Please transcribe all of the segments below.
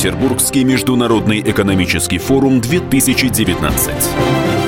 Петербургский международный экономический форум 2019.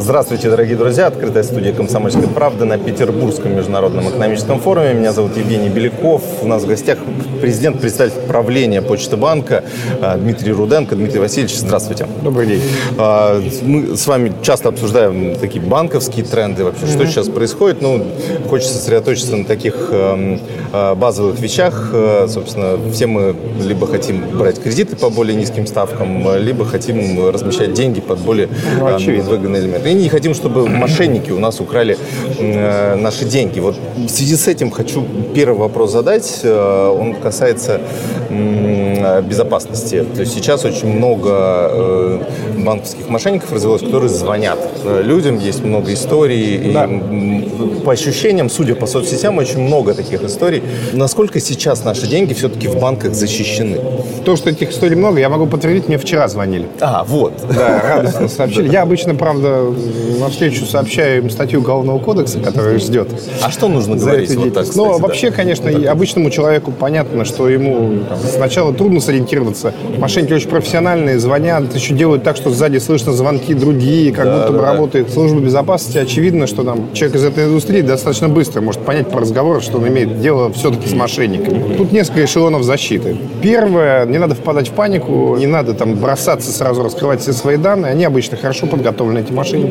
Здравствуйте, дорогие друзья! Открытая студия «Комсомольской правды» на Петербургском международном экономическом форуме. Меня зовут Евгений Беляков. У нас в гостях президент, представитель правления Почты банка а, Дмитрий Руденко. Дмитрий Васильевич, здравствуйте. Добрый день. А, мы с вами часто обсуждаем такие банковские тренды, вообще, что сейчас происходит. Ну, хочется сосредоточиться на таких эм, а, базовых вещах. Собственно, все мы либо хотим брать кредиты по более низким ставкам, либо хотим размещать деньги под более ну, эм, выгодные элементы и не хотим, чтобы мошенники у нас украли э, наши деньги. Вот в связи с этим хочу первый вопрос задать. Э, он касается э, безопасности. То есть сейчас очень много э, банковских мошенников развелось, которые звонят э, людям. Есть много историй. Да. И, по ощущениям, судя по соцсетям, очень много таких историй. Насколько сейчас наши деньги все-таки в банках защищены? То, что этих историй много, я могу подтвердить, мне вчера звонили. А, вот. Да, радостно сообщили. Я обычно, правда, на встречу сообщаю им статью Уголовного кодекса, которая ждет. А что нужно говорить вот так, кстати, Ну, вообще, да. конечно, вот обычному человеку понятно, что ему там, сначала трудно сориентироваться. Мошенники очень профессиональные, звонят, еще делают так, что сзади слышно звонки другие, как да, будто бы да, работает служба безопасности. Очевидно, что там человек из этой индустрии достаточно быстро может понять по разговору, что он имеет дело все-таки с мошенниками. Тут несколько эшелонов защиты. Первое, не надо впадать в панику, не надо там бросаться сразу раскрывать все свои данные. Они обычно хорошо подготовлены, эти мошенники.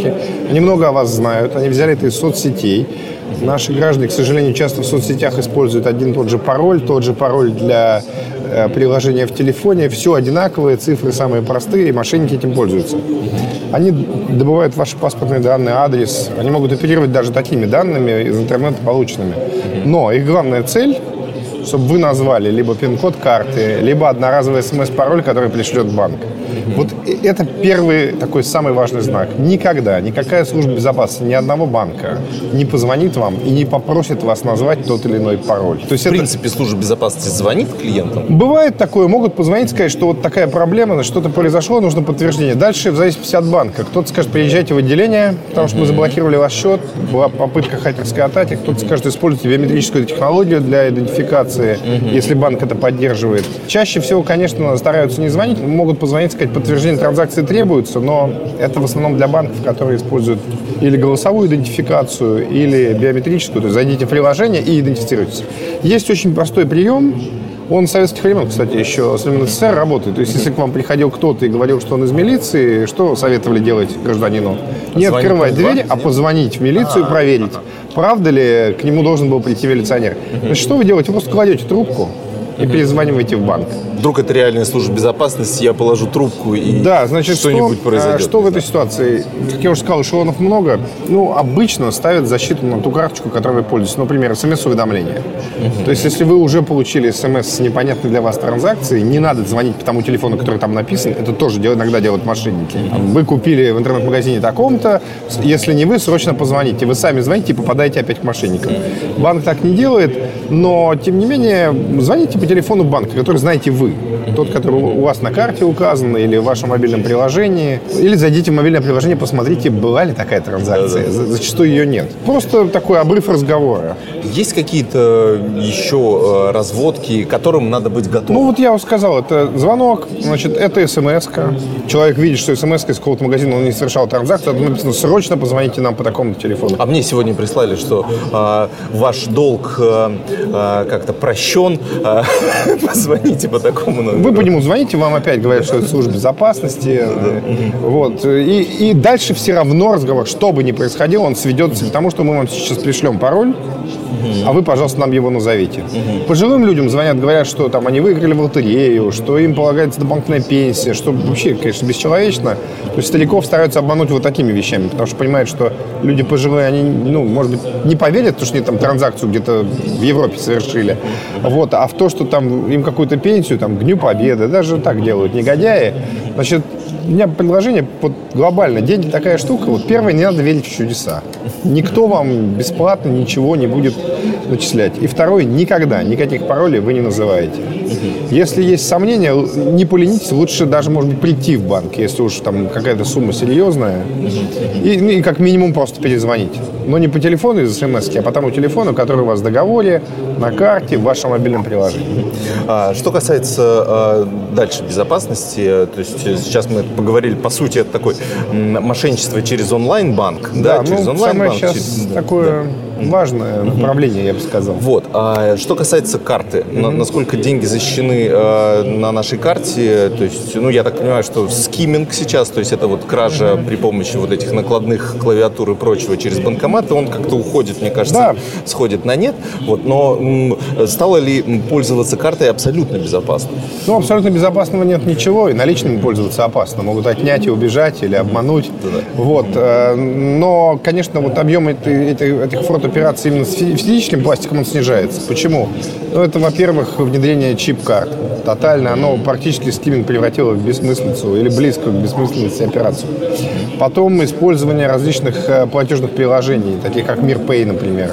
Они много о вас знают, они взяли это из соцсетей. Наши граждане, к сожалению, часто в соцсетях используют один и тот же пароль, тот же пароль для э, приложения в телефоне. Все одинаковые, цифры самые простые, и мошенники этим пользуются. Они добывают ваши паспортные данные, адрес. Они могут оперировать даже такими данными из интернета полученными. Но их главная цель чтобы вы назвали либо пин-код карты, либо одноразовый смс-пароль, который пришлет банк. Вот это первый такой самый важный знак. Никогда никакая служба безопасности ни одного банка не позвонит вам и не попросит вас назвать тот или иной пароль. То есть в это... принципе служба безопасности звонит клиентам? Бывает такое, могут позвонить, сказать, что вот такая проблема, что-то произошло, нужно подтверждение. Дальше в зависимости от банка. Кто-то скажет, приезжайте в отделение, потому что мы заблокировали ваш счет, была попытка хакерской атаки. Кто-то скажет, используйте биометрическую технологию для идентификации, если банк это поддерживает. Чаще всего, конечно, стараются не звонить, могут позвонить, сказать, подтверждение транзакции требуется, но это в основном для банков, которые используют или голосовую идентификацию, или биометрическую. То есть зайдите в приложение и идентифицируйтесь. Есть очень простой прием, он с советских времен, кстати, еще с времен СССР работает. То есть, если к вам приходил кто-то и говорил, что он из милиции, что советовали делать гражданину? Не открывать двери, а позвонить в милицию и проверить, правда ли к нему должен был прийти милиционер. Значит, что вы делаете? Вы просто кладете трубку, и перезваниваете в банк. Вдруг это реальная служба безопасности, я положу трубку и да, значит, что-нибудь что, произойдет. Что в этой ситуации? Как я уже сказал, эшелонов много. Ну, обычно ставят защиту на ту карточку, которой вы пользуетесь. Например, смс-уведомление. Угу. То есть, если вы уже получили смс с непонятной для вас транзакцией, не надо звонить по тому телефону, который там написан. Это тоже иногда делают мошенники. Вы купили в интернет-магазине таком-то. Если не вы, срочно позвоните. Вы сами звоните и попадаете опять к мошенникам. Банк так не делает, но, тем не менее, звоните по телефону банка, который знаете вы. Тот, который у вас на карте указан или в вашем мобильном приложении. Или зайдите в мобильное приложение, посмотрите, была ли такая транзакция. Да, да. Зачастую ее нет. Просто такой обрыв разговора. Есть какие-то еще э, разводки, к которым надо быть готовым? Ну, вот я уже сказал, это звонок, значит, это смс -ка. Человек видит, что смс из какого-то магазина он не совершал транзакцию, там написано, срочно позвоните нам по такому телефону. А мне сегодня прислали, что э, ваш долг э, э, как-то прощен, э, позвоните по такому номеру. Вы по нему звоните, вам опять говорят, что это служба безопасности. Вот. И, и дальше все равно разговор, что бы ни происходило, он сведется к тому, что мы вам сейчас пришлем пароль, а вы, пожалуйста, нам его назовите. Пожилым людям звонят, говорят, что там они выиграли в лотерею, что им полагается дополнительная пенсия, что вообще, конечно, бесчеловечно. То есть стариков стараются обмануть вот такими вещами, потому что понимают, что люди пожилые, они, ну, может быть, не поверят, потому что они там транзакцию где-то в Европе совершили. Вот, а в то, что там им какую-то пенсию, там, Дню Победы, даже так делают негодяи. Значит, у меня предложение вот, глобально. Деньги такая штука. Вот первое, не надо верить в чудеса. Никто вам бесплатно ничего не будет начислять. И второе, никогда никаких паролей вы не называете. Если есть сомнения, не поленитесь, лучше даже, может быть, прийти в банк, если уж там какая-то сумма серьезная, и, ну, и как минимум просто перезвонить. Но не по телефону из смс, а по тому телефону, который у вас в договоре, на карте, в вашем мобильном приложении. А, что касается а, дальше безопасности, то есть сейчас мы поговорили, по сути, это такое мошенничество через онлайн-банк. Да, да через ну, онлайн-банк. Самое сейчас через... такое... Да важное направление, я бы сказал. Вот. А что касается карты, mm-hmm. насколько деньги защищены э, на нашей карте, то есть, ну, я так понимаю, что скимминг сейчас, то есть это вот кража при помощи вот этих накладных клавиатур и прочего через банкоматы, он как-то уходит, мне кажется, да. сходит на нет. Вот. Но м, стало ли пользоваться картой абсолютно безопасно? Ну, абсолютно безопасного нет ничего, и наличными пользоваться опасно. Могут отнять и убежать, или обмануть. Да-да. Вот. Э, но, конечно, вот объем этих, этих фрод операций именно с физическим пластиком, он снижается. Почему? Ну, это, во-первых, внедрение чип-карт. Тотально оно практически скиминг превратило в бессмыслицу или близко к бессмыслице операцию. Потом использование различных э, платежных приложений, таких как MirPay, например.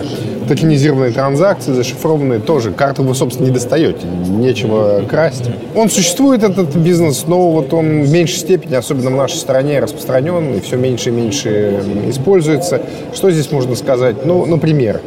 Токенизированные транзакции, зашифрованные тоже. Карты вы, собственно, не достаете, нечего красть. Он существует, этот бизнес, но вот он в меньшей степени, особенно в нашей стране, распространен и все меньше и меньше используется. Что здесь можно сказать? Ну, например,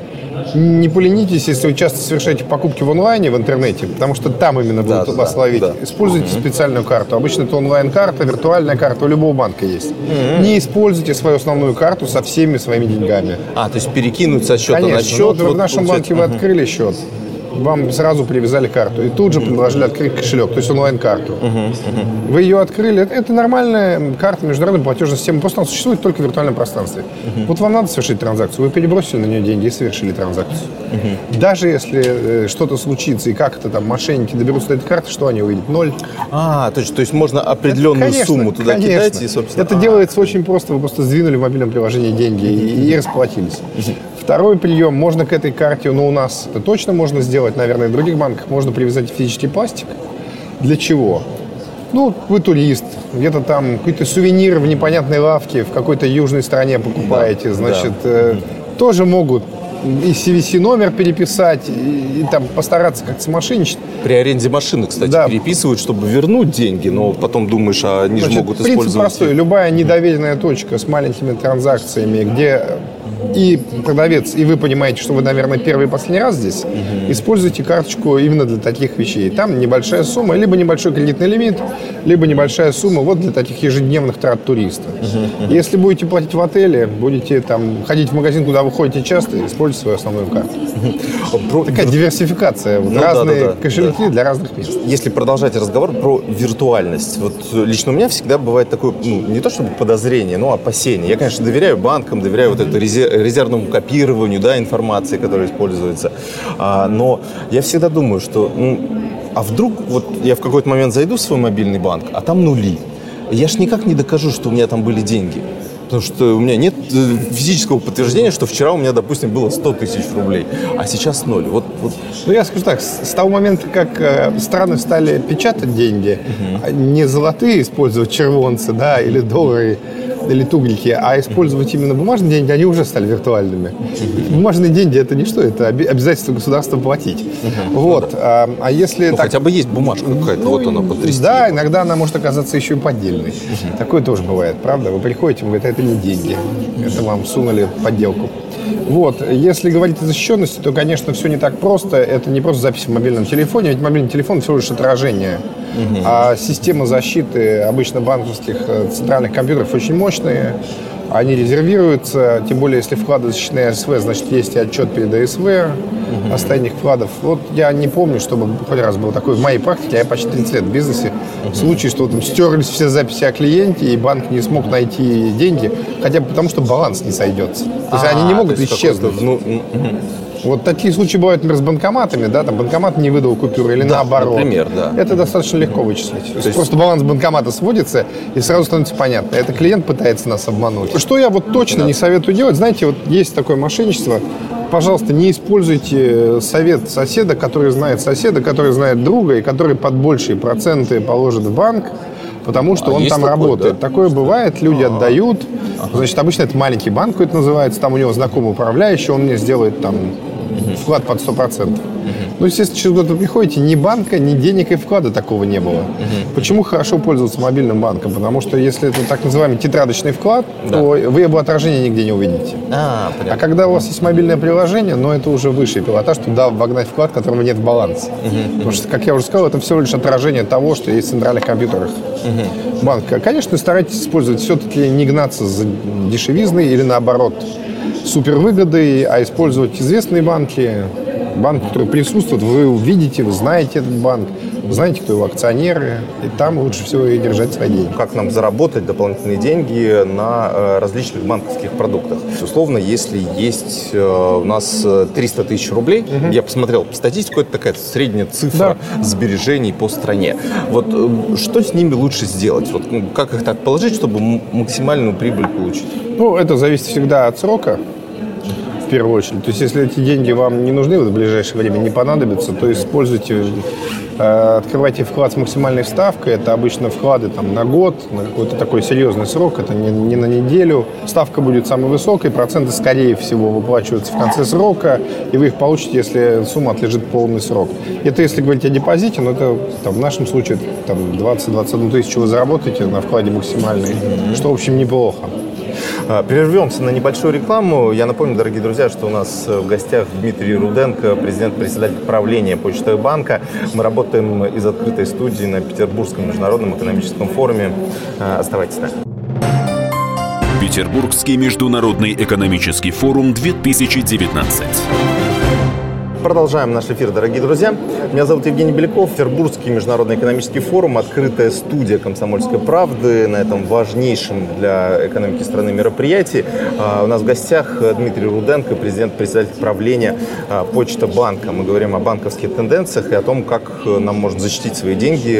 не поленитесь, если вы часто совершаете покупки в онлайне, в интернете, потому что там именно будут да, вас да, ловить. Да. Используйте угу. специальную карту. Обычно это онлайн-карта, виртуальная карта у любого банка есть. Угу. Не используйте свою основную карту со всеми своими деньгами. А, то есть перекинуть со счета Конечно. на счет? Вот вот в нашем банке угу. вы открыли счет, вам сразу привязали карту. И тут же предложили открыть кошелек, то есть онлайн-карту. Вы ее открыли. Это нормальная карта международной платежной системы. Просто она существует только в виртуальном пространстве. Вот вам надо совершить транзакцию. Вы перебросили на нее деньги и совершили транзакцию. Даже если э, что-то случится и как это там мошенники доберутся до этой карты, что они увидят? Ноль. А, то есть, то есть можно определенную это, конечно, сумму туда конечно. кидать и, собственно... Это а. делается очень просто. Вы просто сдвинули в мобильном приложении деньги и, и расплатились. Второй прием, можно к этой карте, ну у нас это точно можно сделать, наверное, в других банках, можно привязать физический пластик. Для чего? Ну, вы турист, где-то там какой-то сувенир в непонятной лавке в какой-то южной стране покупаете, да, значит, да. Э, тоже могут и CVC номер переписать, и, и там постараться как-то смошенничать. При аренде машины, кстати, да. переписывают, чтобы вернуть деньги, но потом думаешь, а они Значит, же могут принцип использовать... простой. Любая недоверенная точка с маленькими транзакциями, где и продавец, и вы понимаете, что вы, наверное, первый и последний раз здесь, угу. используйте карточку именно для таких вещей. Там небольшая сумма, либо небольшой кредитный лимит, либо небольшая сумма вот для таких ежедневных трат туриста. Угу. Если будете платить в отеле, будете там ходить в магазин, куда вы ходите часто, используйте свою основную карту. Угу. Такая диверсификация. Вот ну, разные да, да, кошельки да. для разных мест. Если продолжать разговор про виртуальность, вот лично у меня всегда бывает такое, ну, не то чтобы подозрение, но опасение. Я, конечно, доверяю банкам, доверяю вот это резерв резервному копированию да, информации, которая используется. А, но я всегда думаю, что ну, а вдруг вот я в какой-то момент зайду в свой мобильный банк, а там нули. Я ж никак не докажу, что у меня там были деньги. Потому что у меня нет э, физического подтверждения, что вчера у меня, допустим, было 100 тысяч рублей, а сейчас ноль. Вот, вот. Ну, я скажу так, с того момента, как э, страны стали печатать деньги, угу. не золотые использовать червонцы, да, или доллары, или тугрики, а использовать именно бумажные деньги, они уже стали виртуальными. Бумажные деньги это не что, это обязательство государства платить. Вот. А, а если ну, так... хотя бы есть бумажка какая-то, ну, вот она потрясти. Да, иногда она может оказаться еще и поддельной. Такое тоже бывает, правда? Вы приходите, вы говорите, это не деньги, это вам сунули подделку. Вот. Если говорить о защищенности, то, конечно, все не так просто. Это не просто запись в мобильном телефоне, ведь мобильный телефон всего лишь отражение. Угу. А система защиты обычно банковских э, центральных компьютеров очень мощные. Они резервируются, тем более, если вклады защищены СВ, значит, есть и отчет перед АСВ угу. остальных вкладов. Вот я не помню, чтобы хоть раз был такой в моей практике, я почти 30 лет в бизнесе, угу. случай, что там стерлись все записи о клиенте, и банк не смог найти деньги, хотя бы потому, что баланс не сойдется. То есть а, они не могут исчезнуть. Ну, вот такие случаи бывают, например, с банкоматами, да, там банкомат не выдал купюры или да, наоборот. Например, да. Это достаточно легко вычислить. То есть просто баланс банкомата сводится, и сразу становится понятно. Это клиент пытается нас обмануть. Что я вот точно да. не советую делать, знаете, вот есть такое мошенничество, пожалуйста, не используйте совет соседа, который знает соседа, который знает друга, и который под большие проценты положит в банк, потому что а он там такой, работает. Да? Такое бывает, люди А-а-а. отдают. Значит, обычно это маленький банк, это называется, там у него знакомый управляющий, он мне сделает там вклад под 100%. Ну, естественно, через год вы приходите, ни банка, ни денег и вклада такого не было. Почему хорошо пользоваться мобильным банком? Потому что если это так называемый тетрадочный вклад, то вы его отражение нигде не увидите. А, А когда у вас есть мобильное приложение, но это уже высший пилотаж, туда вогнать вклад, которого нет в балансе. Потому что, как я уже сказал, это всего лишь отражение того, что есть в центральных компьютерах банка. Конечно, старайтесь использовать все-таки не гнаться за дешевизной или наоборот супервыгодой, а использовать известные банки, банки, которые присутствуют, вы увидите, вы знаете этот банк, вы знаете, кто его акционеры, и там лучше всего и держать свои деньги. как нам заработать дополнительные деньги на э, различных банковских продуктах. Условно, если есть э, у нас э, 300 тысяч рублей, я посмотрел статистику, это такая средняя цифра сбережений по стране. Вот э, что с ними лучше сделать? Вот, ну, как их так положить, чтобы максимальную прибыль получить? Ну, это зависит всегда от срока, в первую очередь. То есть, если эти деньги вам не нужны, в ближайшее время не понадобятся, то используйте, э, открывайте вклад с максимальной ставкой. Это обычно вклады там, на год, на какой-то такой серьезный срок, это не, не на неделю. Ставка будет самой высокой, проценты, скорее всего, выплачиваются в конце срока, и вы их получите, если сумма отлежит полный срок. Это если говорить о депозите, но это там, в нашем случае там, 20-21 тысячу вы заработаете на вкладе максимальный, что, в общем, неплохо. А, Прервемся на небольшую рекламу. Я напомню, дорогие друзья, что у нас э, в гостях Дмитрий Руденко, президент-председатель правления Почтового банка. Мы работаем из открытой студии на Петербургском международном экономическом форуме. А, Оставайтесь с. Петербургский международный экономический форум 2019. Продолжаем наш эфир, дорогие друзья. Меня зовут Евгений Беляков, Петербургский международный экономический форум, открытая студия «Комсомольской правды» на этом важнейшем для экономики страны мероприятии. А, У нас в гостях Дмитрий Руденко, президент-председатель правления а, Почта банка. Мы говорим о банковских тенденциях и о том, как э, нам можно защитить свои деньги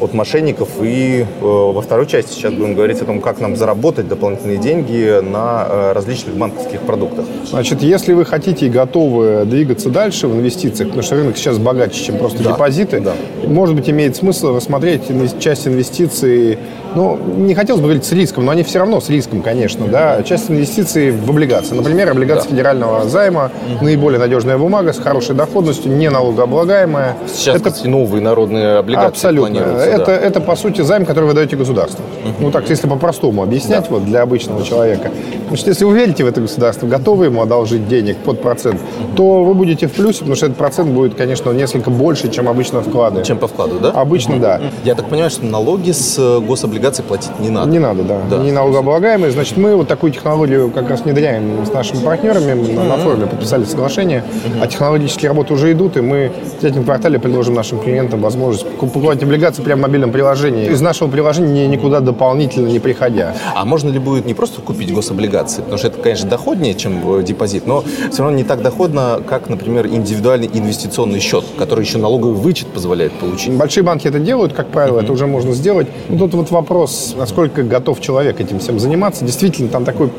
от мошенников. И э, во второй части сейчас будем говорить о том, как нам заработать дополнительные деньги на э, различных банковских продуктах. Значит, если вы хотите и готовы двигаться дальше в инвестициях, потому что рынок сейчас богаче, чем просто Да, депозиты, да. может быть, имеет смысл рассмотреть часть инвестиций, ну, не хотелось бы говорить с риском, но они все равно с риском, конечно, да, часть инвестиций в облигации. Например, облигации федерального займа, наиболее надежная бумага с хорошей доходностью, не налогооблагаемая. Сейчас, Это кстати, новые народные облигации Абсолютно. Это, да. это, по сути, займ, который вы даете государству. Ну, так, если по-простому объяснять вот, для обычного человека. Значит, если вы верите в это государство, готовы ему одолжить денег под процент, то вы будете в плюсе, потому что этот процент будет, конечно, несколько больше, чем обычно вклады. Чем по вкладу, да? Обычно, да. Я так понимаю, что налоги с э, гособлигаций платить не надо. Не надо, да. Да. Не налогооблагаемые. Значит, мы вот такую технологию как раз внедряем с нашими партнерами. На, на форуме подписали соглашение. А технологические работы уже идут, и мы в третьем квартале предложим нашим клиентам возможность покупать облигации прямо в мобильном приложении. Из нашего приложения никуда дополнительно не приходя. А можно ли будет не просто купить гособлигации? Потому что это, конечно, доходнее, чем э, депозит, но все равно не так доходно, как, например, индивидуальный инвестиционный счет, который еще налоговый вычет позволяет получить. Большие банки это делают, как правило, это уже можно сделать. Но тут вот вопрос, насколько готов человек этим всем заниматься. Действительно, там такой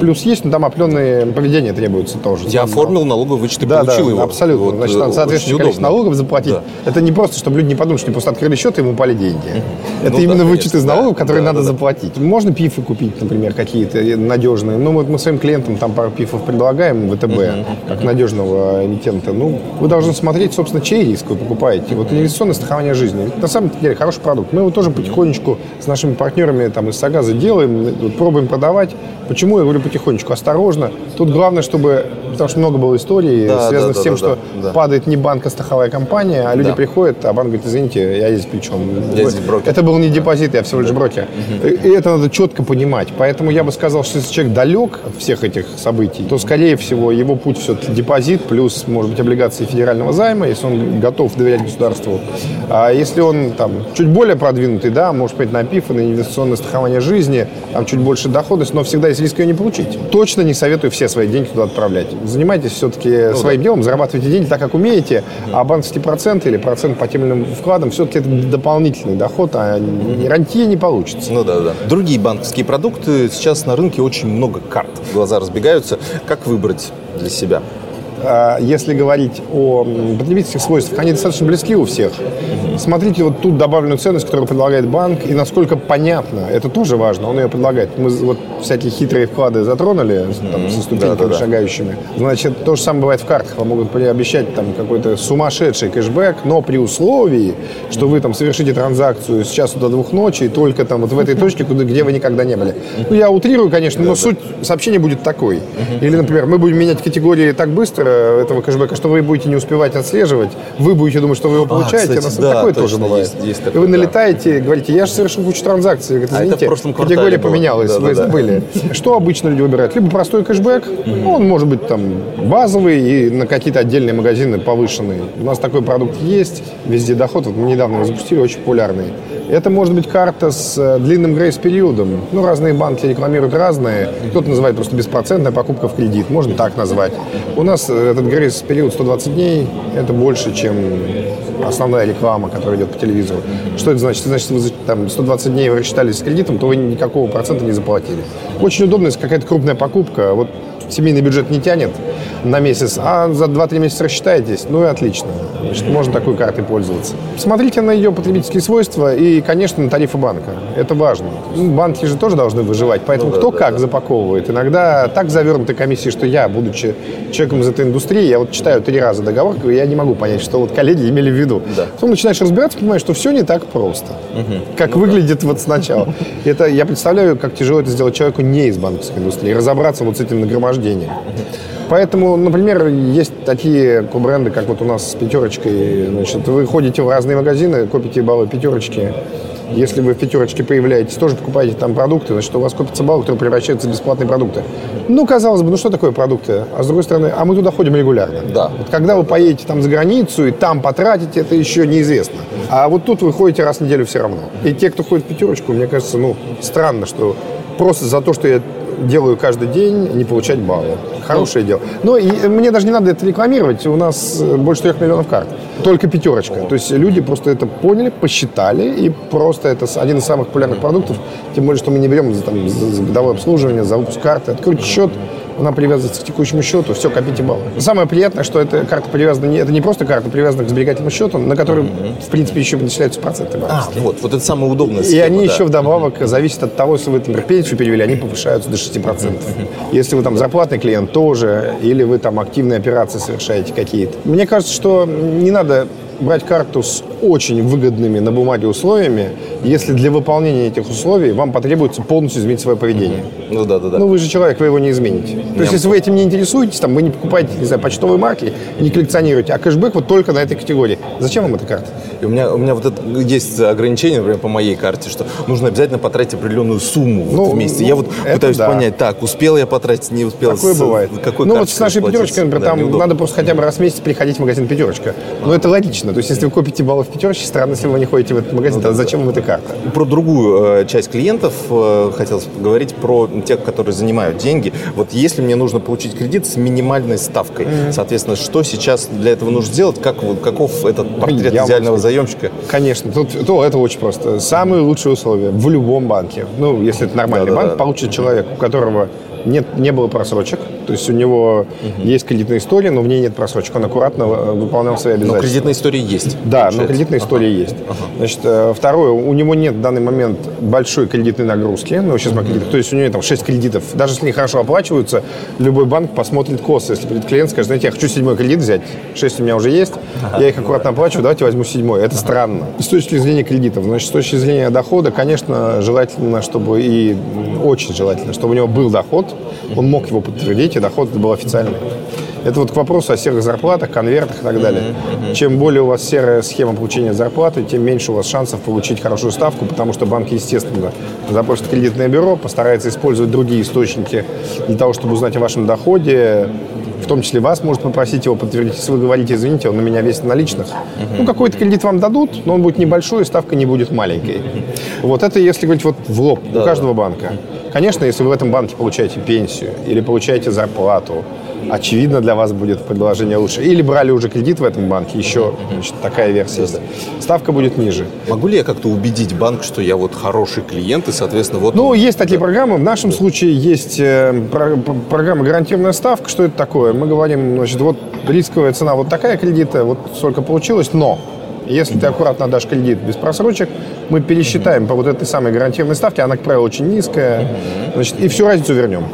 плюс есть, но там определенные поведения требуются тоже. Я оформил налоговый вычет и Да, получил да, его. абсолютно. Вот, Значит, э, надо соответствующее количество налогов заплатить. Да. Это не просто, чтобы люди не подумали, что они просто открыли счет и ему упали деньги. Это Ну именно да, вычет из налогов, да. которые Да, надо да, заплатить. Можно пифы купить, например, какие-то надежные. Ну, вот мы своим клиентам там пару пифов предлагаем, ВТБ, как надежного эмитента. Ну, вы должны смотреть, собственно, чей риск вы покупаете. Вот инвестиционное страхование жизни. Ведь на самом деле хороший продукт. Мы его тоже потихонечку с нашими партнерами там, из Сагаза делаем, пробуем продавать. Почему говорю потихонечку? Осторожно. Тут главное, чтобы... Потому что много было историй, Да, связанных да, с тем, да, что да, да. падает не банк, а страховая компания, а люди Да. приходят, а банк говорит, извините, я здесь при чем? Я здесь брокер. Это был не депозит, я всего лишь брокер. И и это надо четко понимать. Поэтому я бы сказал, что если человек далек от всех этих событий, то, скорее всего, его путь все-таки депозит плюс, может быть, облигации федерального займа, если он готов доверять государству. А если он там чуть более продвинутый, да, может быть, на ПИФ, на инвестиционное страхование жизни, там чуть больше доходность, но всегда есть риск ее не получить. Точно не советую все свои деньги туда отправлять. Занимайтесь все-таки своим делом, зарабатывайте деньги так, как умеете, а банковский процент или процент по тем или иным вкладам все-таки это дополнительный доход, а рантье не получится. Ну да, да. Другие банковские продукты. Сейчас на рынке очень много карт. Глаза разбегаются. Как выбрать для себя? А, если говорить о потребительских свойствах, они достаточно близки у всех. Смотрите вот тут добавленную ценность, которую предлагает банк, и насколько понятно. Это тоже важно, он ее предлагает. Мы вот всякие хитрые вклады затронули там, со ступеньками Да-да-да. шагающими. Значит, то же самое бывает в картах. Вам могут обещать там какой-то сумасшедший кэшбэк, но при условии, что вы там совершите транзакцию с часу до двух ночи, и только там вот в этой точке, куда, где вы никогда не были. Ну, я утрирую, конечно, но суть сообщения будет такой. Или, например, мы будем менять категории так быстро этого кэшбэка, что вы будете не успевать отслеживать, вы будете думать, что вы его получаете, кстати, а на самом- да, такое тоже бывает. есть- есть и такое, вы да. налетаете и говорите, я же совершил кучу транзакций. Говорит, А это в извините, прошлом категория было. поменялась, вы Да-да-да. забыли. Что обычно люди выбирают? Либо простой кэшбэк, ну, он может быть там базовый и на какие-то отдельные магазины повышенный. У нас такой продукт есть, везде доход, вот мы недавно его запустили, очень популярный. Это может быть карта с э, длинным грейс-периодом. Ну, разные банки рекламируют разные. Кто-то называет просто беспроцентная покупка в кредит, можно так назвать. У нас этот грейс-период 120 дней, это больше, чем основная реклама, которая идет по телевизору. Что это значит? Это значит, вы там, 120 дней вы рассчитались с кредитом, то вы никакого процента не заплатили. Очень удобно, если какая-то крупная покупка, вот семейный бюджет не тянет на месяц, а за 2-3 месяца рассчитаетесь, ну и отлично. Значит, можно такой картой пользоваться. Смотрите на ее потребительские свойства и, конечно, на тарифы банка. Это важно. Ну, Банки же тоже должны выживать, поэтому кто как запаковывает. Иногда так завернуты комиссии, что я, будучи человеком из этой индустрии, я вот читаю три раза договор, и я не могу понять, что вот коллеги имели в виду. Потом начинаешь разбираться, понимаешь, что все не так просто, как выглядит вот сначала. Это, я представляю, как тяжело это сделать человеку не из банковской индустрии, разобраться вот с этим нагромождением. Поэтому, например, есть такие бренды, как вот у нас с пятерочкой. Значит, вы ходите в разные магазины, копите баллы пятерочки. Если вы в пятерочке появляетесь, тоже покупаете там продукты, значит, у вас копятся баллы, которые превращаются в бесплатные продукты. Ну, казалось бы, ну что такое продукты? А с другой стороны, а мы туда ходим регулярно. Да. Вот когда вы поедете там за границу и там потратите, это еще неизвестно. А вот тут вы ходите раз в неделю все равно. И те, кто ходит в пятерочку, мне кажется, ну, странно, что просто за то, что я делаю каждый день, не получать баллы. Хорошее дело. Но и мне даже не надо это рекламировать. У нас э, больше трех миллионов карт. Только пятерочка. То есть люди просто это поняли, посчитали, и просто это один из самых популярных продуктов. Тем более, что мы не берем за, там, за- годовое обслуживание, за выпуск карты. Откройте счет, она привязывается к текущему счету, все, копите баллы. Самое приятное, что эта карта привязана, не, это не просто карта, привязана к сберегательному счету, на который, в принципе, еще начисляются проценты. А, вот, вот это самая удобная И они да. еще вдобавок зависят от того, если вы, например, пенсию перевели, они повышаются до 6%. Если вы там зарплатный клиент, тоже. Или вы там активные операции совершаете какие-то. Мне кажется, что не надо брать карту с очень выгодными на бумаге условиями, если для выполнения этих условий вам потребуется полностью изменить свое поведение. Ну да, да, да. Ну, вы же человек, вы его не измените. То есть, если вы этим не интересуетесь, там, вы не покупаете, не знаю, почтовые марки, не коллекционируете, а кэшбэк вот только на этой категории. Зачем вам эта карта? И у меня, у меня вот это есть ограничение, например, по моей карте, что нужно обязательно потратить определенную сумму вот Ну, в месяц. ну, я вот пытаюсь да. понять, так, успел я потратить, не успел. Такое с- бывает. Какой ну вот с нашей пятерочкой, например, Да, там неудобно. надо просто хотя бы раз в месяц приходить в магазин пятерочка. Но это логично. То есть, если вы купите баллы пятерочке, странно, если вы не ходите в этот магазин, тогда зачем вам эта карта? Про другую э, часть клиентов э, хотелось поговорить, про тех, которые занимают деньги. Вот если мне нужно получить кредит с минимальной ставкой, соответственно, что сейчас для этого нужно сделать? Как, каков этот портрет Я идеального скажу. заемщика? Конечно, тут то, это очень просто. Самые лучшие условия в любом банке. Ну, если это нормальный Да-да-да. банк, получит человек, у которого нет, не было просрочек. То есть у него есть кредитная история, но в ней нет просрочек. Он аккуратно э, выполнял свои Но обязательства. кредитная история есть. Да, но получается. кредитная история есть. Значит, э, второе, у него нет в данный момент большой кредитной нагрузки. Ну, сейчас мы кредит- То есть у него там 6 кредитов. Даже если они хорошо оплачиваются, любой банк посмотрит косо. Если придет клиент, скажет, знаете, я хочу седьмой кредит взять, 6 у меня уже есть, я их аккуратно оплачиваю, давайте возьму седьмой. Это странно. И с точки зрения кредитов, значит, с точки зрения дохода, конечно, желательно, чтобы и очень желательно, чтобы у него был доход, он мог его подтвердить, и доход был официальный. Это вот к вопросу о серых зарплатах, конвертах и так далее. Чем более у вас серая схема получения зарплаты, тем меньше у вас шансов получить хорошую ставку, потому что банк, естественно, запросит кредитное бюро, постарается использовать другие источники для того, чтобы узнать о вашем доходе, в том числе вас может попросить его подтвердить. Если вы говорите, извините, он на меня весит наличных, ну, какой-то кредит вам дадут, но он будет небольшой, и ставка не будет маленькой. Вот это если говорить вот в лоб у каждого банка. Конечно, если вы в этом банке получаете пенсию или получаете зарплату, очевидно, для вас будет предложение лучше. Или брали уже кредит в этом банке, еще значит, такая версия есть. Ставка будет ниже. Могу ли я как-то убедить банк, что я вот хороший клиент, и, соответственно, вот... Ну, есть такие программы. В нашем случае есть э, про- про- программа «Гарантированная ставка». Что это такое? Мы говорим, значит, вот рисковая цена вот такая кредита, вот сколько получилось, но если ты аккуратно отдашь кредит без просрочек, мы пересчитаем по вот этой самой гарантированной ставке, она, как правило, очень низкая, значит, и всю разницу вернем.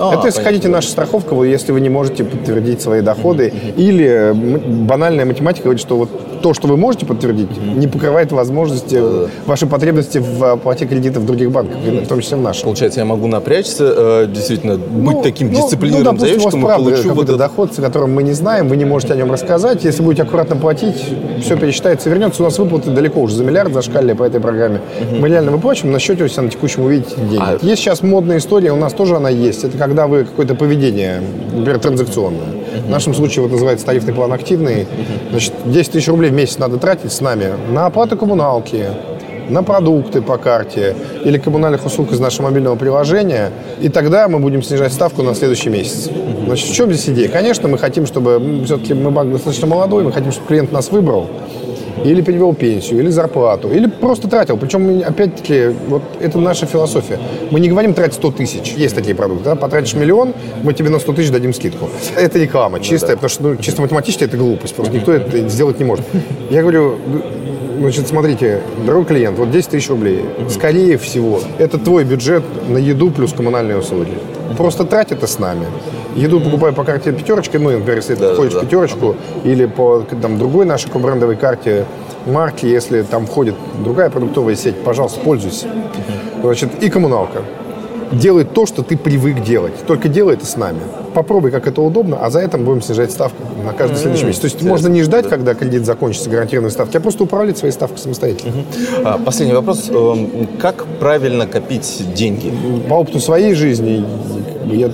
А, Это если хотите наша страховка, вы, если вы не можете подтвердить свои доходы, или э, м- банальная математика говорит, что вот то, что вы можете подтвердить, не покрывает возможности, ваши потребности в оплате кредита в других банках, в том числе в нашем. Получается, я могу напрячься, э, действительно, быть таким дисциплинированным ну, допустим, заемщиком у вас и получу вот какой-то это. доход, о котором мы не знаем, вы не можете о нем рассказать. Если будете аккуратно платить, все пересчитается и вернется. У нас выплаты далеко уже за миллиард зашкали по этой программе. Мы реально выплачиваем, на счете у себя на текущем увидите деньги. А- Есть сейчас модная история, у нас тоже она есть. Это когда вы какое-то поведение, например, транзакционное. В нашем случае вот называется тарифный план активный. Значит, 10 тысяч рублей в месяц надо тратить с нами на оплату коммуналки, на продукты по карте или коммунальных услуг из нашего мобильного приложения, и тогда мы будем снижать ставку на следующий месяц. Значит, в чем здесь идея? Конечно, мы хотим, чтобы, все-таки мы банк достаточно молодой, мы хотим, чтобы клиент нас выбрал, или перевел пенсию, или зарплату, или просто тратил. Причем, опять-таки, вот это наша философия. Мы не говорим тратить 100 тысяч. Есть такие продукты, да? Потратишь миллион, мы тебе на 100 тысяч дадим скидку. Это реклама чистая, потому что ну, чисто математически это глупость. Просто никто это сделать не может. Я говорю, Значит, смотрите, дорогой клиент, вот 10 тысяч рублей. Скорее всего, это твой бюджет на еду плюс коммунальные услуги. Просто трать это с нами. Еду покупаю по карте пятерочки, ну, например, если ты Да, входишь да, в пятерочку, или по там, другой нашей брендовой карте марки, если там входит другая продуктовая сеть, пожалуйста, пользуйся. Значит, и коммуналка. Делай то, что ты привык делать. Только делай это с нами. Попробуй, как это удобно, а за это мы будем снижать ставку на каждый следующий месяц. То есть можно не ждать, когда кредит закончится гарантированной ставки, а просто управлять своей ставкой самостоятельно. А, Последний вопрос. Эм, Как правильно копить деньги? По опыту своей жизни я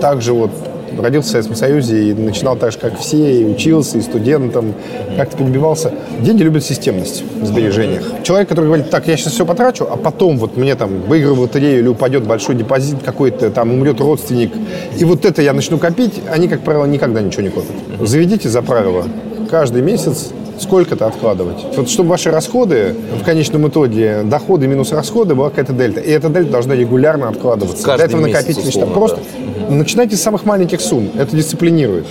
также вот родился в Советском Союзе и начинал так же, как все, и учился, и студентом, как-то подбивался. Деньги любят системность в сбережениях. Человек, который говорит, так, я сейчас все потрачу, а потом вот мне там выиграю в лотерею или упадет большой депозит какой-то, там умрет родственник, и вот это я начну копить, они, как правило, никогда ничего не копят. Заведите за правило каждый месяц сколько-то откладывать. Вот чтобы ваши расходы, в конечном итоге, доходы минус расходы, была какая-то дельта. И эта дельта должна регулярно откладываться. Каждый Для этого накопительный условно, Просто начинайте с самых маленьких сумм. Это дисциплинирует.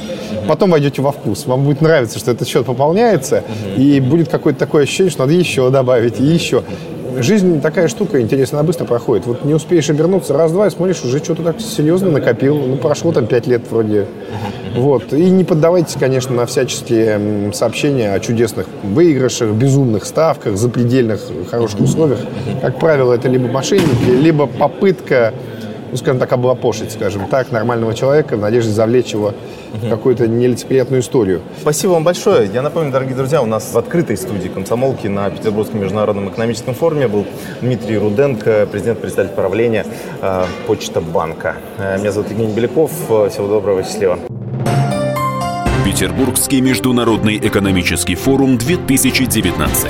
Потом войдете во вкус. Вам будет нравиться, что этот счет пополняется, и будет какое-то такое ощущение, что надо еще добавить, и еще. Жизнь такая штука, интересно, она быстро проходит. Вот не успеешь обернуться, раз-два, и смотришь, уже что-то так серьезно накопил. Ну, прошло там пять лет вроде. Вот. И не поддавайтесь, конечно, на всяческие сообщения о чудесных выигрышах, безумных ставках, запредельных хороших условиях. Как правило, это либо мошенники, либо попытка, ну, скажем так, облапошить, скажем так, нормального человека в надежде завлечь его в какую-то нелицеприятную историю. Спасибо вам большое. Я напомню, дорогие друзья, у нас в открытой студии комсомолки на Петербургском международном экономическом форуме был Дмитрий Руденко, президент-председатель правления э, Почта банка. Э, меня зовут Евгений Беляков. Э, Всего доброго, счастливо. Петербургский международный экономический форум 2019.